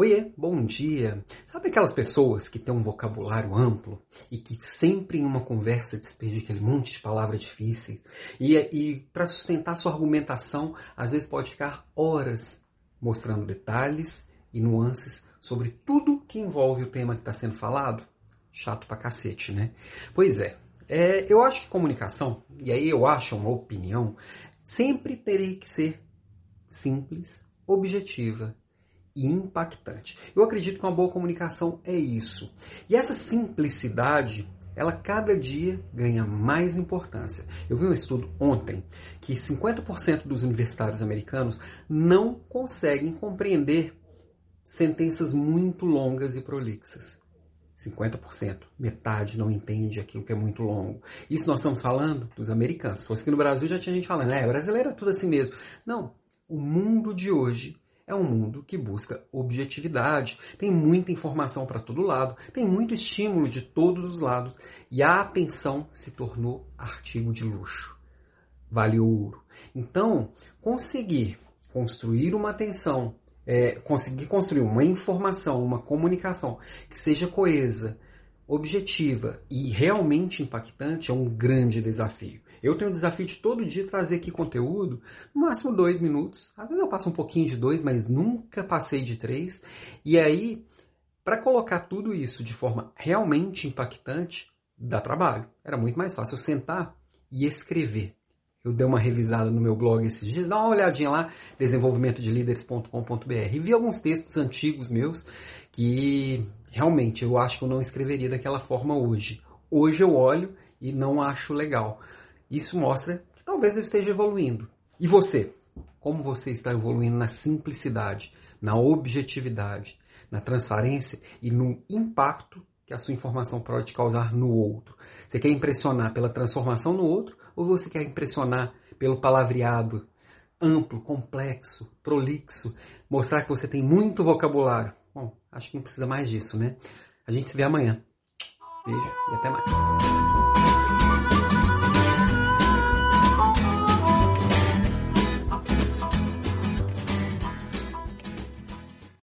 Oiê, bom dia! Sabe aquelas pessoas que têm um vocabulário amplo e que sempre em uma conversa despejam aquele monte de palavras difíceis e, e para sustentar sua argumentação, às vezes pode ficar horas mostrando detalhes e nuances sobre tudo que envolve o tema que está sendo falado? Chato pra cacete, né? Pois é, é, eu acho que comunicação, e aí eu acho uma opinião, sempre teria que ser simples, objetiva e impactante. Eu acredito que uma boa comunicação é isso. E essa simplicidade, ela cada dia ganha mais importância. Eu vi um estudo ontem que 50% dos universitários americanos não conseguem compreender sentenças muito longas e prolixas. 50%. Metade não entende aquilo que é muito longo. Isso nós estamos falando dos americanos. Se fosse aqui no Brasil, já tinha gente falando, é, brasileiro é tudo assim mesmo. Não. O mundo de hoje é um mundo que busca objetividade. Tem muita informação para todo lado, tem muito estímulo de todos os lados e a atenção se tornou artigo de luxo. Vale ouro. Então, conseguir construir uma atenção, é, conseguir construir uma informação, uma comunicação que seja coesa, objetiva e realmente impactante é um grande desafio. Eu tenho o desafio de todo dia trazer aqui conteúdo, no máximo dois minutos. Às vezes eu passo um pouquinho de dois, mas nunca passei de três. E aí, para colocar tudo isso de forma realmente impactante, dá trabalho. Era muito mais fácil eu sentar e escrever. Eu dei uma revisada no meu blog esses dias, dá uma olhadinha lá, desenvolvimentodelideres.com.br, e vi alguns textos antigos meus que realmente eu acho que eu não escreveria daquela forma hoje. Hoje eu olho e não acho legal. Isso mostra que talvez eu esteja evoluindo. E você? Como você está evoluindo na simplicidade, na objetividade, na transparência e no impacto que a sua informação pode causar no outro? Você quer impressionar pela transformação no outro ou você quer impressionar pelo palavreado amplo, complexo, prolixo, mostrar que você tem muito vocabulário? Acho que não precisa mais disso, né? A gente se vê amanhã. Beijo e até mais.